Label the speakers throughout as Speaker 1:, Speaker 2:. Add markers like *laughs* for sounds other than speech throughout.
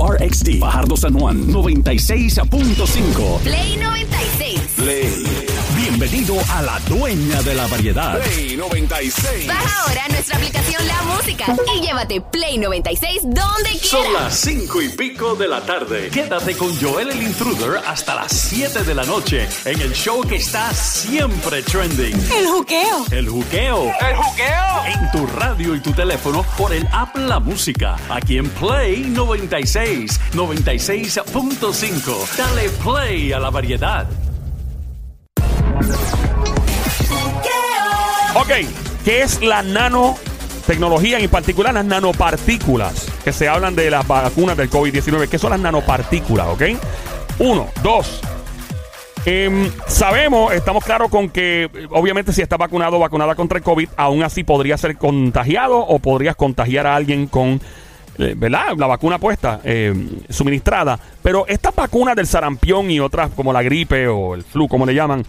Speaker 1: WRXT, Fajardo San Juan, 96.5.
Speaker 2: Play 96.
Speaker 1: Bienvenido a la dueña de la variedad.
Speaker 3: Play 96.
Speaker 2: Baja ahora nuestra aplicación La Música y llévate Play 96 donde
Speaker 1: Son
Speaker 2: quieras.
Speaker 1: las cinco y pico de la tarde. Quédate con Joel el Intruder hasta las 7 de la noche en el show que está siempre trending.
Speaker 4: El juqueo.
Speaker 1: El juqueo.
Speaker 3: ¡El juqueo!
Speaker 1: En tu radio y tu teléfono por el app La Música. Aquí en Play 96, 96.5. Dale play a la variedad.
Speaker 5: Ok, ¿qué es la nanotecnología, en particular las nanopartículas? Que se hablan de las vacunas del COVID-19. ¿Qué son las nanopartículas? Ok. Uno, dos. Em, sabemos, estamos claros con que eh, obviamente si estás vacunado o vacunada contra el COVID, aún así podrías ser contagiado o podrías contagiar a alguien con, eh, ¿verdad? La vacuna puesta, eh, suministrada. Pero estas vacunas del sarampión y otras como la gripe o el flu, como le llaman,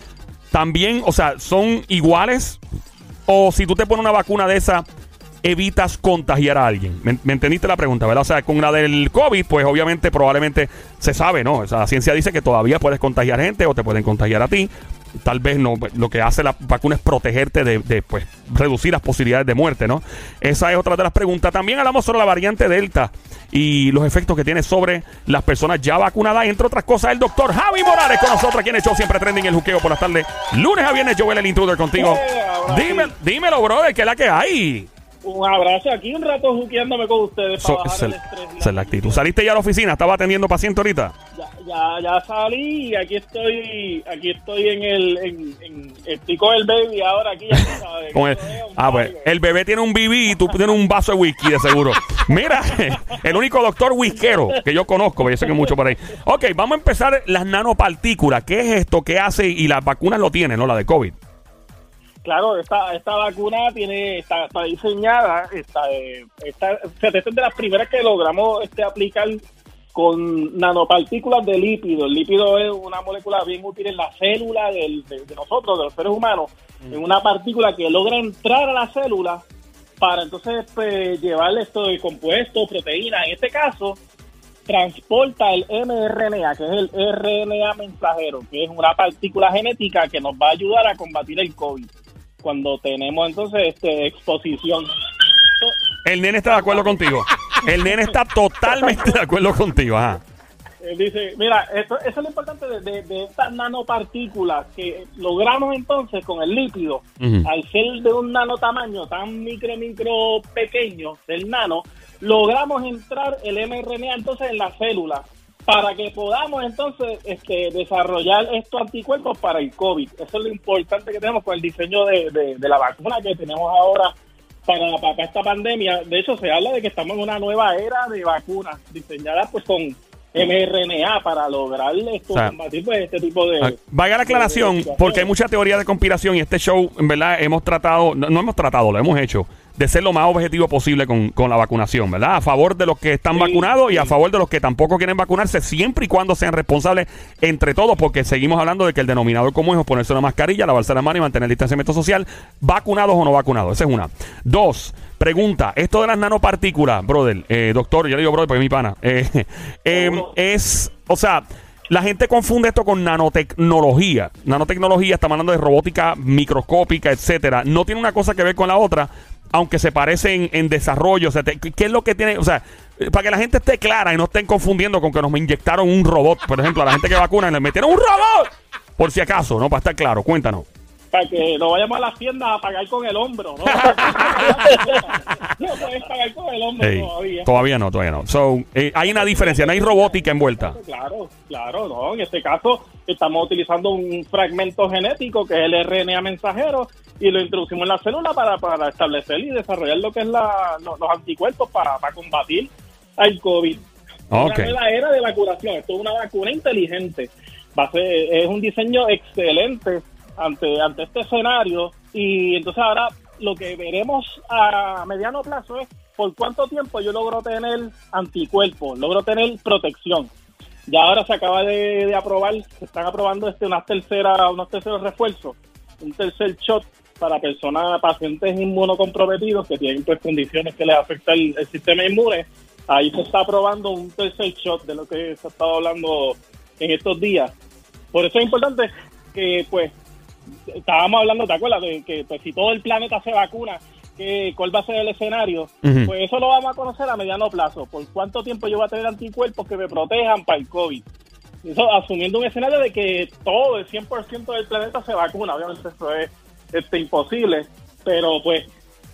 Speaker 5: también, o sea, son iguales. O si tú te pones una vacuna de esa, evitas contagiar a alguien. ¿Me, me entendiste la pregunta, verdad? O sea, con la del COVID, pues obviamente probablemente se sabe, ¿no? O sea, la ciencia dice que todavía puedes contagiar gente o te pueden contagiar a ti. Tal vez no, lo que hace la vacuna es protegerte de, de, pues, reducir las posibilidades de muerte, ¿no? Esa es otra de las preguntas. También hablamos sobre la variante Delta y los efectos que tiene sobre las personas ya vacunadas. Entre otras cosas, el doctor Javi Morales con nosotros, aquí en el show siempre trending el juqueo por las tardes. Lunes a viernes, Joel el intruder contigo. Dime, dímelo, brother, que es la que hay.
Speaker 6: Un abrazo aquí, un rato juqueándome con ustedes
Speaker 5: So-
Speaker 6: para bajar
Speaker 5: esa
Speaker 6: el
Speaker 5: es
Speaker 6: estrés.
Speaker 5: esa es la actitud. ¿Saliste ya a la oficina? ¿Estaba atendiendo paciente ahorita?
Speaker 6: Ya, ya, ya salí y aquí estoy, aquí estoy en el, en, en el pico del baby ahora aquí, ya sabes. *laughs*
Speaker 5: Con el- ah, pues el bebé tiene un BB y tú tienes un vaso de whisky de seguro. *laughs* Mira, *laughs* el único doctor whiskero que yo conozco, yo sé que hay mucho por ahí. Ok, vamos a empezar las nanopartículas. ¿Qué es esto? ¿Qué hace? Y las vacunas lo tienen, ¿no? La de COVID.
Speaker 6: Claro, esta, esta vacuna tiene, está, está diseñada, está, está, esta es de las primeras que logramos este, aplicar con nanopartículas de lípido. El lípido es una molécula bien útil en la célula del- de, de nosotros, de los seres humanos. Es una partícula que logra entrar a la célula para entonces pues, llevarle esto de compuestos, proteínas. En este caso, transporta el mRNA, que es el RNA mensajero, que es una partícula genética que nos va a ayudar a combatir el COVID cuando tenemos entonces este, exposición.
Speaker 5: El nene está de acuerdo contigo. El nene está totalmente de acuerdo contigo. Ajá.
Speaker 6: Él dice, mira, esto, eso es lo importante de, de- de estas nanopartículas que logramos entonces con el
Speaker 5: Ujú.
Speaker 6: al ser de un nanotamaño tan micro, micro pequeño del nano, logramos entrar el mRNA entonces en la célula para que podamos entonces este, desarrollar estos anticuerpos para el COVID. Eso es lo importante que tenemos con el diseño de, de- de la vacuna que tenemos ahora para, para esta pandemia. De hecho, se habla de que estamos en una nueva era de vacunas diseñadas pues con mRNA para lograr esto,
Speaker 5: O sea,
Speaker 6: combatir pues, este tipo de...
Speaker 5: Ah, Vaya la aclaración,
Speaker 6: de
Speaker 5: porque hay mucha teoría de conspiración y este show, en verdad, hemos tratado, no, no hemos tratado, lo hemos hecho, de ser lo más objetivo posible con, con la vacunación, ¿verdad? A favor de los que están
Speaker 6: Sí,
Speaker 5: vacunados y a favor de los que tampoco quieren vacunarse, siempre y cuando sean responsables entre todos, porque seguimos hablando de que el denominador común es ponerse una mascarilla, lavarse las manos y mantener el distanciamiento social, vacunados o no vacunados. Esa es una. Dos, pregunta, esto de las nanopartículas, brother, eh, doctor, yo le digo brother porque es mi pana, *laughs* eh, eh, es, o sea... La gente confunde esto con nanotecnología. Nanotecnología, estamos hablando de robótica microscópica, etcétera. No tiene una cosa que ver con la otra, aunque se parecen en desarrollo. O sea, te- ¿qué es lo que tiene? O sea, para que la gente esté clara y no estén confundiendo con que nos inyectaron un robot. Por ejemplo, a la gente que vacuna le metieron un robot. Por si acaso, ¿no? Para estar claro, cuéntanos.
Speaker 6: Para que no vayamos a las tiendas a pagar con el hombro, ¿no? *laughs* no puedes pagar con el hombro
Speaker 5: Ey,
Speaker 6: todavía.
Speaker 5: todavía no, todavía no. So, eh, hay una diferencia, no hay robótica envuelta.
Speaker 6: Claro, claro, no. En este caso estamos utilizando un fragmento genético que es el RNA mensajero y lo introducimos en la célula para, para establecer y desarrollar lo que es la, lo- los anticuerpos para, para combatir al COVID.
Speaker 5: Ok.
Speaker 6: Una nueva era de vacunación. Esto es una vacuna inteligente. Va a ser, es un diseño excelente ante, este escenario. Y entonces ahora lo que veremos a mediano plazo es por cuánto tiempo yo logro tener anticuerpos, logro tener protección. Ya ahora se acaba de, aprobar, se están aprobando este unas tercera, unos terceros refuerzos, un tercer shot para personas, pacientes inmunocomprometidos que tienen pues condiciones que les afectan el, el sistema inmune. ahí se está probando un tercer shot de lo que se ha estado hablando en estos días. Por eso es importante que, pues, estábamos hablando, ¿te acuerdas? De que pues, si todo el planeta se vacuna, que, ¿cuál va a ser el escenario? Pues eso lo vamos a conocer a mediano plazo. ¿Por cuánto tiempo yo voy a tener anticuerpos que me protejan para el COVID? Eso asumiendo un escenario de que todo el 100% del planeta se vacuna. Obviamente eso es este, imposible, pero pues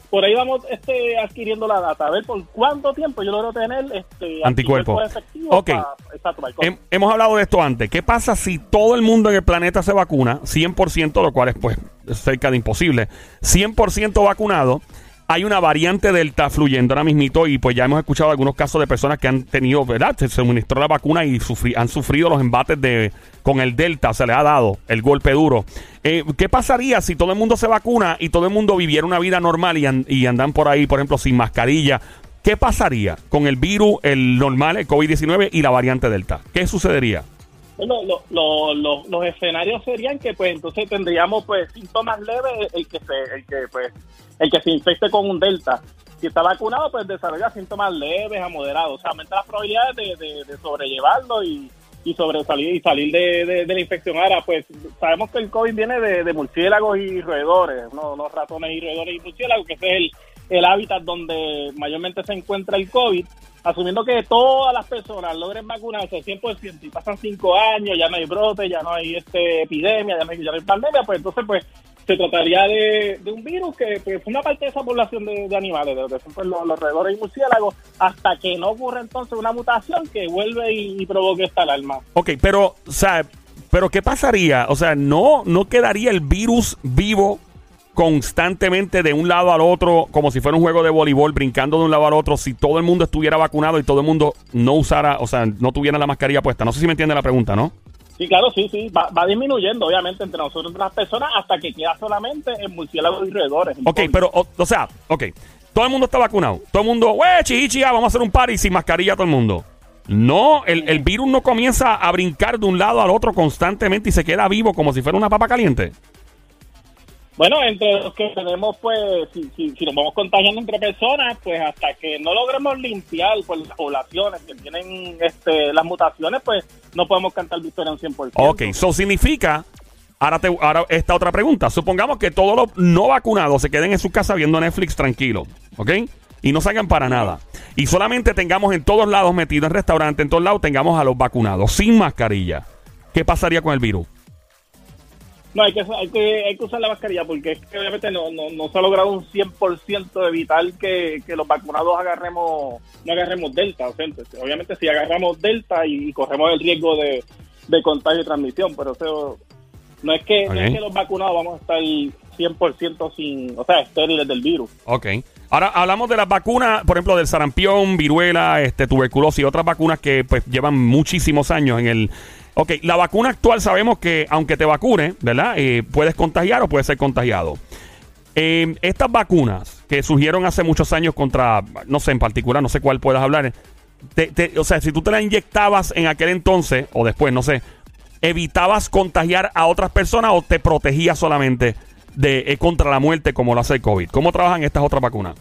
Speaker 6: por ahí vamos este, adquiriendo la data. A ver por cuánto tiempo yo logro tener este,
Speaker 5: Anticuerpos.
Speaker 6: efectivos
Speaker 5: Ok.
Speaker 6: para- para.
Speaker 5: Hem- hemos hablado de esto antes. ¿Qué pasa si todo el mundo en el planeta se vacuna? 100%, lo cual es pues cerca de imposible. 100% vacunado. Hay una variante delta fluyendo ahora mismito y pues ya hemos escuchado algunos casos de personas que han tenido, ¿verdad? Se suministró la vacuna y han sufrido los embates de con el delta, se le ha dado el golpe duro. Eh, ¿Qué pasaría si todo el mundo se vacuna y todo el mundo viviera una vida normal y, y andan por ahí, por ejemplo, sin mascarilla? ¿Qué pasaría con el virus, el normal, el COVID-19 y la variante delta? ¿Qué sucedería?
Speaker 6: Lo- lo- lo- los escenarios serían que pues entonces tendríamos pues síntomas leves el que se el que pues el que se infecte con un delta. Si está vacunado pues desarrolla síntomas leves a moderados. O sea aumenta las probabilidades de, de- sobrellevarlo y, y sobresalir y salir de, de- la infección. Ahora pues sabemos que el covid viene de, de murciélagos y roedores no, no ratones y roedores y murciélagos que ese es el, el hábitat donde mayormente se encuentra el covid asumiendo que todas las personas logren vacunarse 100% y pasan cinco años, ya no hay brote, ya no hay este epidemia, ya no hay, ya no pandemia, pues entonces pues se trataría de, de un virus que pues, una parte de esa población de, de animales, de lo que son pues, los, los roedores y murciélagos, hasta que no ocurra entonces una mutación que vuelve y, y provoque esta alarma.
Speaker 5: Ok, pero, o sea, pero ¿qué pasaría? O sea, no, no quedaría el virus vivo constantemente de un lado al otro, como si fuera un juego de voleibol, brincando de un lado al otro, si todo el mundo estuviera vacunado y todo el mundo no usara, o sea, no tuviera la mascarilla puesta. No sé si me entiende la pregunta, ¿no?
Speaker 6: Sí, claro, sí, sí, va, va disminuyendo obviamente entre nosotros entre las personas hasta que queda solamente en murciélagos y roedores.
Speaker 5: Ok,
Speaker 6: COVID.
Speaker 5: pero, o, o sea, ok, todo el mundo está vacunado. Todo el mundo, wey, chichi, vamos a hacer un party sin mascarilla todo el mundo. No, el, el virus no comienza a brincar de un lado al otro constantemente y se queda vivo como si fuera una papa caliente.
Speaker 6: Bueno, entre los que tenemos, pues, si, si, nos vamos contagiando entre personas, pues hasta que no logremos limpiar pues, las poblaciones que tienen este, las mutaciones, pues no podemos cantar victoria en 100%.
Speaker 5: Ok, eso significa. Ahora, te, ahora esta otra pregunta. Supongamos que todos los no vacunados se queden en su casa viendo Netflix tranquilo, ¿ok? Y no salgan para nada. Y solamente tengamos en todos lados metidos en restaurantes, en todos lados, tengamos a los vacunados sin mascarilla. ¿Qué pasaría con el virus?
Speaker 6: No, hay que, hay, que, hay que usar la mascarilla porque es que obviamente no, no, no se ha logrado un 100% de evitar que, que los vacunados agarremos no agarremos delta. O sea, obviamente si agarramos delta y, corremos el riesgo de, de contagio y transmisión, pero no es que, no es que los vacunados vamos a estar 100% sin, o sea, estériles del virus.
Speaker 5: Ok. Ahora hablamos de las vacunas, por ejemplo, del sarampión, viruela, este, tuberculosis y otras vacunas que pues llevan muchísimos años en el... Ok, la vacuna actual sabemos que aunque te vacune, ¿verdad? Eh, puedes contagiar o puedes ser contagiado. Eh, estas vacunas que surgieron hace muchos años contra, no sé en particular, no sé cuál puedas hablar. o sea, si tú te la inyectabas en aquel entonces o después, no sé, evitabas contagiar a otras personas o te protegías solamente de eh, contra la muerte como lo hace el COVID. ¿Cómo trabajan estas otras vacunas?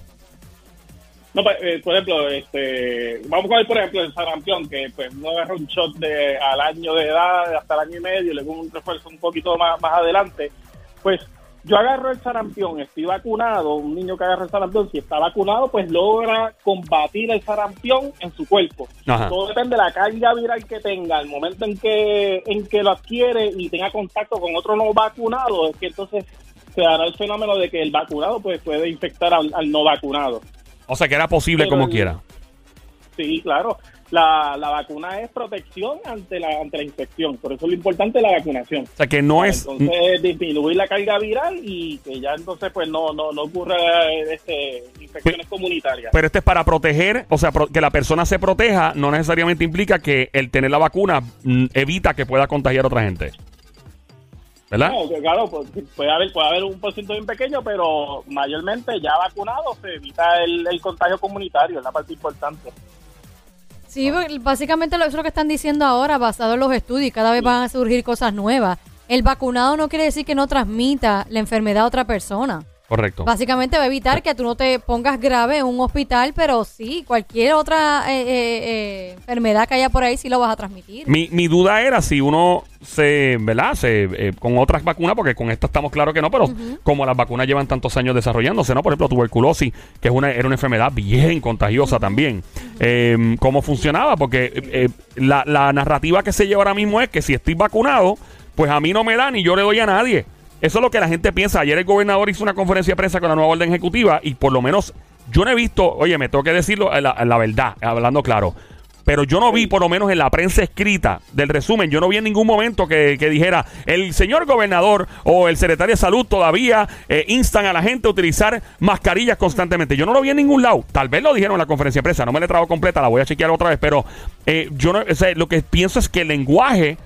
Speaker 6: No, pues, eh, por ejemplo, este, vamos a ver, por ejemplo, el sarampión, que pues no agarra un shot de, al año de edad, hasta el año y medio, y luego un refuerzo un poquito más, más adelante. Pues yo agarro el sarampión, estoy vacunado, un niño que agarra el sarampión, si está vacunado, pues logra combatir el sarampión en su cuerpo.
Speaker 5: Ajá.
Speaker 6: Todo depende de la carga viral que tenga, el momento en que, en que lo adquiere y tenga contacto con otro no vacunado, es que entonces se dará el fenómeno de que el vacunado pues puede infectar al- al no vacunado.
Speaker 5: O sea, que era posible
Speaker 6: Pero
Speaker 5: como quiera.
Speaker 6: Sí, claro. La, la vacuna es protección ante la, ante la infección. Por eso lo importante es la vacunación.
Speaker 5: O sea, que no es...
Speaker 6: Entonces, disminuir la carga viral y que ya entonces pues no no, no ocurra este, infecciones comunitarias.
Speaker 5: Pero este es para proteger, o sea, pro- que la persona se proteja, no necesariamente implica que el tener la vacuna mm, evita que pueda contagiar a otra gente. ¿Verdad?
Speaker 6: No, que claro, pues, puede haber, puede haber un porcentaje bien pequeño, pero mayormente ya vacunado se evita el, el contagio comunitario, es la parte importante.
Speaker 4: Sí, porque básicamente lo- eso es lo que están diciendo ahora, basado en los estudios, cada vez van a surgir cosas nuevas. El vacunado no quiere decir que no transmita la enfermedad a otra persona.
Speaker 5: Correcto.
Speaker 4: Básicamente va a evitar que tú no te pongas grave en un hospital, pero sí, cualquier otra eh, eh, eh, enfermedad que haya por ahí sí lo vas a transmitir.
Speaker 5: Mi, mi duda era si uno se, ¿verdad? Se, con otras vacunas, porque con esta estamos claro que no, pero como las vacunas llevan tantos años desarrollándose, ¿no? Por ejemplo, tuberculosis, que es una, era una enfermedad bien contagiosa también. Eh, ¿Cómo funcionaba? Porque la, la narrativa que se lleva ahora mismo es que si estoy vacunado, pues a mí no me da ni yo le doy a nadie. Eso es lo que la gente piensa. Ayer el gobernador hizo una conferencia de prensa con la nueva orden ejecutiva y por lo menos yo no he visto, oye, me tengo que decirlo la, la verdad, hablando claro. Pero yo no vi, por lo menos en la prensa escrita del resumen, yo no vi en ningún momento que, que dijera el señor gobernador o el secretario de salud todavía eh, instan a la gente a utilizar mascarillas constantemente. Yo no lo vi en ningún lado. Tal vez lo dijeron en la conferencia de prensa, no me la he tragado completa, la voy a chequear otra vez, pero eh, yo no, o sea, lo que pienso es que el lenguaje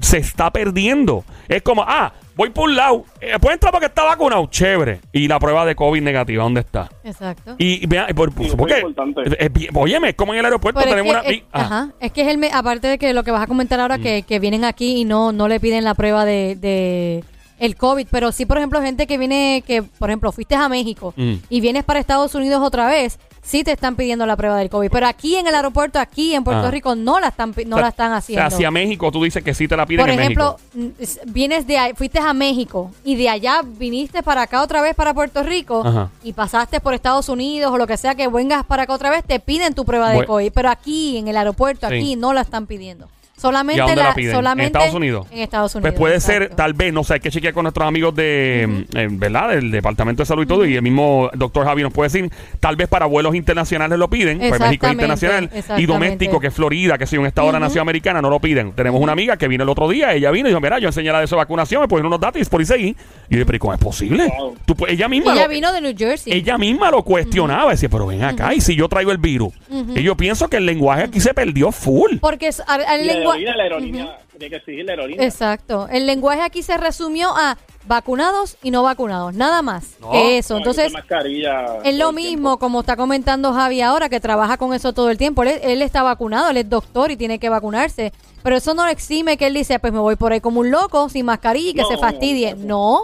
Speaker 5: se está perdiendo. Es como, ah, voy por un lado, eh, puede entrar porque está vacunado, chévere. Y la prueba de COVID negativa, ¿dónde está?
Speaker 4: Exacto.
Speaker 5: Y, y vea, por,
Speaker 6: Sí,
Speaker 5: ¿por óyeme, es como en el aeropuerto
Speaker 4: Pero es
Speaker 5: tenemos
Speaker 4: que,
Speaker 5: una...
Speaker 4: ajá, es que es el me- aparte de que lo que vas a comentar ahora
Speaker 5: Mm.
Speaker 4: que, que vienen aquí y no no le piden la prueba de, de el COVID, pero sí por ejemplo gente que viene que por ejemplo fuiste a México
Speaker 5: Mm.
Speaker 4: y vienes para Estados Unidos otra vez, sí te están pidiendo la prueba del COVID, pero aquí en el aeropuerto aquí en Puerto
Speaker 5: Ah.
Speaker 4: Rico no la están no
Speaker 5: o sea,
Speaker 4: la están
Speaker 5: o sea,
Speaker 4: haciendo.
Speaker 5: hacia México tú dices que sí te la piden
Speaker 4: Por
Speaker 5: en
Speaker 4: ejemplo,
Speaker 5: México.
Speaker 4: vienes de fuiste a México y de allá viniste para acá otra vez para Puerto Rico
Speaker 5: Ajá.
Speaker 4: y pasaste por Estados Unidos o lo que sea que vengas para acá otra vez, te piden tu prueba de COVID, pero aquí en el aeropuerto
Speaker 5: Sí.
Speaker 4: aquí no la están pidiendo.
Speaker 5: ¿Y
Speaker 4: Solamente
Speaker 5: a dónde
Speaker 4: la,
Speaker 5: la piden?
Speaker 4: solamente
Speaker 5: ¿En Estados Unidos?
Speaker 4: En Estados Unidos.
Speaker 5: Pues puede ser, tal vez, no sé, hay que chequear con nuestros amigos de, eh, ¿verdad? Del Departamento de Salud y todo, y el mismo doctor Javi nos puede decir, tal vez para vuelos internacionales lo piden, pues México es internacional, y doméstico, que es Florida, que es un estado de la nación americana, no lo piden. Tenemos una amiga que vino el otro día, ella vino y dijo, mira, yo enseñé la de esa vacunación, me pusieron unos datos y por ahí seguí. Y yo dije, pero ¿y ¿cómo es posible?
Speaker 6: Wow.
Speaker 5: Tú, pues, ella misma
Speaker 4: Ella
Speaker 5: lo-
Speaker 4: vino de New Jersey.
Speaker 5: ella misma lo cuestionaba, decía, pero ven acá, y si yo traigo el virus. Y yo pienso que el lenguaje aquí se perdió full.
Speaker 4: porque al- al
Speaker 6: Y la
Speaker 4: lengua-
Speaker 6: aerolínea, la aerolínea, tiene que exigir la aerolínea.
Speaker 4: Exacto. El lenguaje aquí se resumió a vacunados y no vacunados, nada más
Speaker 5: No,
Speaker 4: que eso.
Speaker 6: No,
Speaker 4: Entonces, Es lo mismo,
Speaker 6: tiempo.
Speaker 4: como está comentando Javi ahora, que trabaja con eso todo el tiempo. Él, él está vacunado, él es doctor y tiene que vacunarse. Pero eso no le exime que él dice, pues me voy por ahí como un loco, sin mascarilla y que
Speaker 6: No,
Speaker 4: se fastidie. No.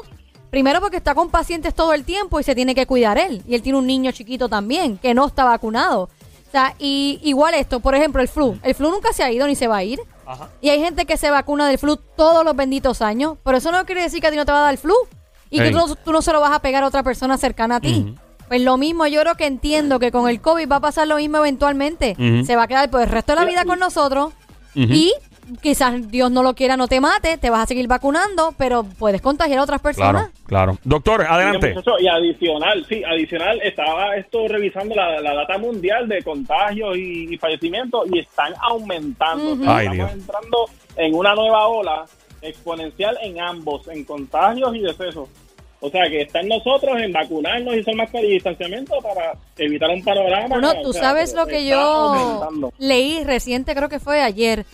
Speaker 4: Primero porque está con pacientes todo el tiempo y se tiene que cuidar él. Y él tiene un niño chiquito también, que no está vacunado. O sea, y igual esto, por ejemplo, el flu. El flu nunca se ha ido ni se va a ir. Y hay gente que se vacuna del flu todos los benditos años. Pero eso no quiere decir que a ti no te va a dar el flu. Y que tú no, tú no se lo vas a pegar a otra persona cercana a ti. Pues lo mismo, yo creo que entiendo que con el COVID va a pasar lo mismo eventualmente. Se va a quedar por el resto de la vida con nosotros. Y quizás Dios no lo quiera, no te mate, te vas a seguir vacunando, pero puedes contagiar a otras personas.
Speaker 5: Claro, claro. Doctor, adelante.
Speaker 6: Y adicional, sí, adicional, estaba esto revisando la, la data mundial de contagios y, y fallecimientos y están aumentando. O sea,
Speaker 5: Ay,
Speaker 6: estamos
Speaker 5: Dios.
Speaker 6: entrando en una nueva ola exponencial en ambos, en contagios y decesos. O sea, que está en nosotros en vacunarnos y hacer mascarilla y distanciamiento para evitar un panorama.
Speaker 4: Bueno,
Speaker 6: o
Speaker 4: tú
Speaker 6: sea,
Speaker 4: sabes lo que yo
Speaker 6: aumentando.
Speaker 4: leí reciente, creo que fue ayer,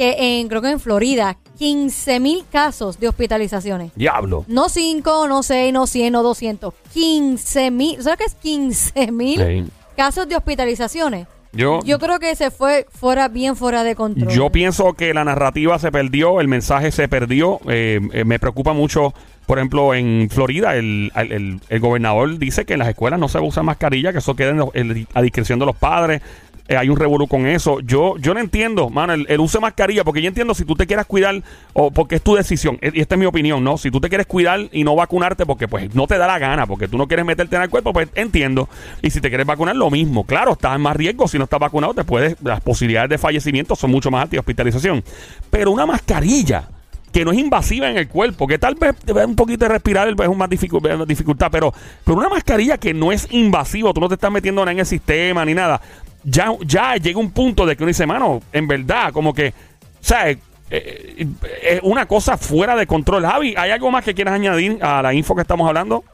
Speaker 4: que en, creo que en Florida, 15 mil casos de hospitalizaciones.
Speaker 5: Diablo.
Speaker 4: No 5, no 6, no 100, no 200. 15 mil. ¿Sabes qué es 15 mil
Speaker 5: Sí.
Speaker 4: casos de hospitalizaciones?
Speaker 5: Yo,
Speaker 4: Yo creo que se fue fuera, bien fuera de control.
Speaker 5: Yo pienso que la narrativa se perdió, el mensaje se perdió. Eh, eh, me preocupa mucho, por ejemplo, en Florida, el, el- el- el gobernador dice que en las escuelas no se usa mascarilla, que eso queda en lo- en- a discreción de los padres. Eh, hay un revolú con eso. Yo yo no entiendo, mano, el, uso de mascarilla, porque yo entiendo si tú te quieras cuidar, o porque es tu decisión, eh, y esta es mi opinión, ¿no? Si tú te quieres cuidar y no vacunarte porque pues no te da la gana, porque tú no quieres meterte en el cuerpo, pues entiendo. Y si te quieres vacunar, lo mismo. Claro, estás en más riesgo, si no estás vacunado, te puedes, las posibilidades de fallecimiento son mucho más altas y hospitalización. Pero una mascarilla que no es invasiva en el cuerpo, que tal vez un poquito de respirar es un más dificu- eh, dificultad, pero, pero una mascarilla que no es invasiva, tú no te estás metiendo nada en el sistema ni nada, ya, ya llega un punto de que uno dice, mano, en verdad, como que, o sea, eh, eh, es una cosa fuera de control. Javi, ¿hay algo más que quieras añadir a la info que estamos hablando?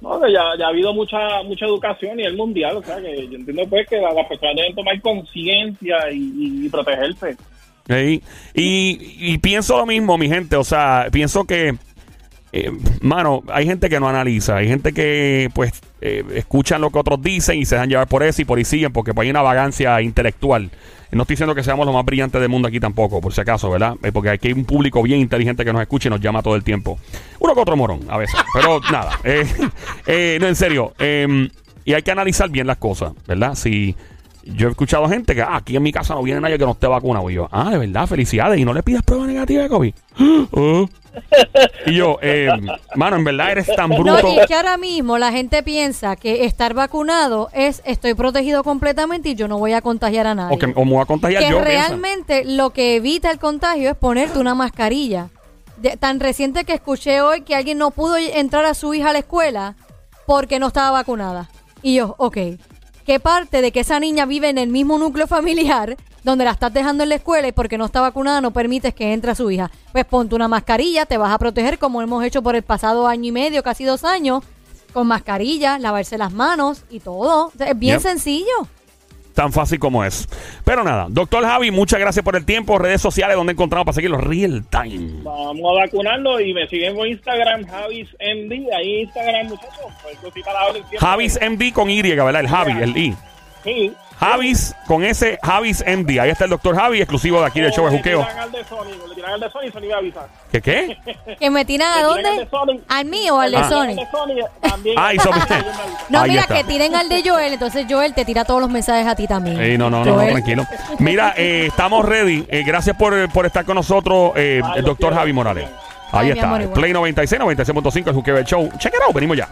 Speaker 6: No, ya, ya ha habido mucha mucha educación y el mundial, o sea, que yo entiendo pues que la- las personas deben tomar conciencia y, protegerse.
Speaker 5: Ey, Y, y pienso lo mismo, mi gente. O sea, pienso que, eh, mano, hay gente que no analiza. Hay gente que, pues, eh, escuchan lo que otros dicen y se dejan llevar por eso y por ahí siguen, porque pues, hay una vagancia intelectual. No estoy diciendo que seamos los más brillantes del mundo aquí tampoco, por si acaso, ¿verdad? Eh, porque aquí hay un público bien inteligente que nos escucha y nos llama todo el tiempo. Uno que otro morón, a veces. Pero *laughs* nada, eh, eh, no, en serio. eh, y hay que analizar bien las cosas, ¿verdad? Si yo he escuchado gente que ah, aquí en mi casa no viene nadie que no esté vacunado. Y yo, ah, de verdad, felicidades. Y no le pidas prueba negativa de COVID. *gasps* Ah. Y yo, eh, mano, en verdad eres tan bruto.
Speaker 4: No, y es que ahora mismo la gente piensa que estar vacunado es estoy protegido completamente y yo no voy a contagiar a nadie.
Speaker 5: o, que, o me voy a contagiar
Speaker 4: que
Speaker 5: yo. piensa.
Speaker 4: realmente lo que evita el contagio es ponerte una mascarilla. De- tan reciente que escuché hoy que alguien no pudo entrar a su hija a la escuela porque no estaba vacunada. Y yo, ok, ¿qué parte de que esa niña vive en el mismo núcleo familiar donde la estás dejando en la escuela y porque no está vacunada no permites que entre a su hija? Pues ponte una mascarilla, te vas a proteger como hemos hecho por el pasado año y medio, casi dos años, con mascarilla, lavarse las manos y todo. O sea, Es bien
Speaker 5: Yep.
Speaker 4: sencillo.
Speaker 5: Tan fácil como es. Pero nada, doctor Javi, muchas gracias por el tiempo. Redes sociales donde encontramos para seguirlo real time.
Speaker 6: Vamos a vacunarlo y me siguen por Instagram, Javis MD. Ahí Instagram, muchachos. Cualquier cosita la hablen siempre.
Speaker 5: Javis MD con Y, ¿verdad? El Javi, el I.
Speaker 6: Sí.
Speaker 5: Javis con ese Javis MD. Ahí está el doctor Javi, exclusivo de aquí del show de
Speaker 6: Le
Speaker 5: Juqueo.
Speaker 6: tiran al de Sony, le tiran al de Sony, Sony me avisa.
Speaker 5: ¿Qué qué? *laughs*
Speaker 4: ¿Que me tiran a dónde?
Speaker 6: al de Sony.
Speaker 4: ¿Al mío o al de Sony?
Speaker 6: también.
Speaker 5: Ah.
Speaker 4: No, mira, que tiren al de Joel, entonces Joel te tira todos los mensajes a ti también.
Speaker 5: Ey, no, no, no, tranquilo. Mira, eh, estamos ready. Eh, gracias por, por estar con nosotros, eh,
Speaker 6: Ay,
Speaker 5: el doctor Javi Morales. Ahí
Speaker 4: Ay,
Speaker 5: está. Play 96, 96.5, el Juqueo del Show. Check it out, venimos ya.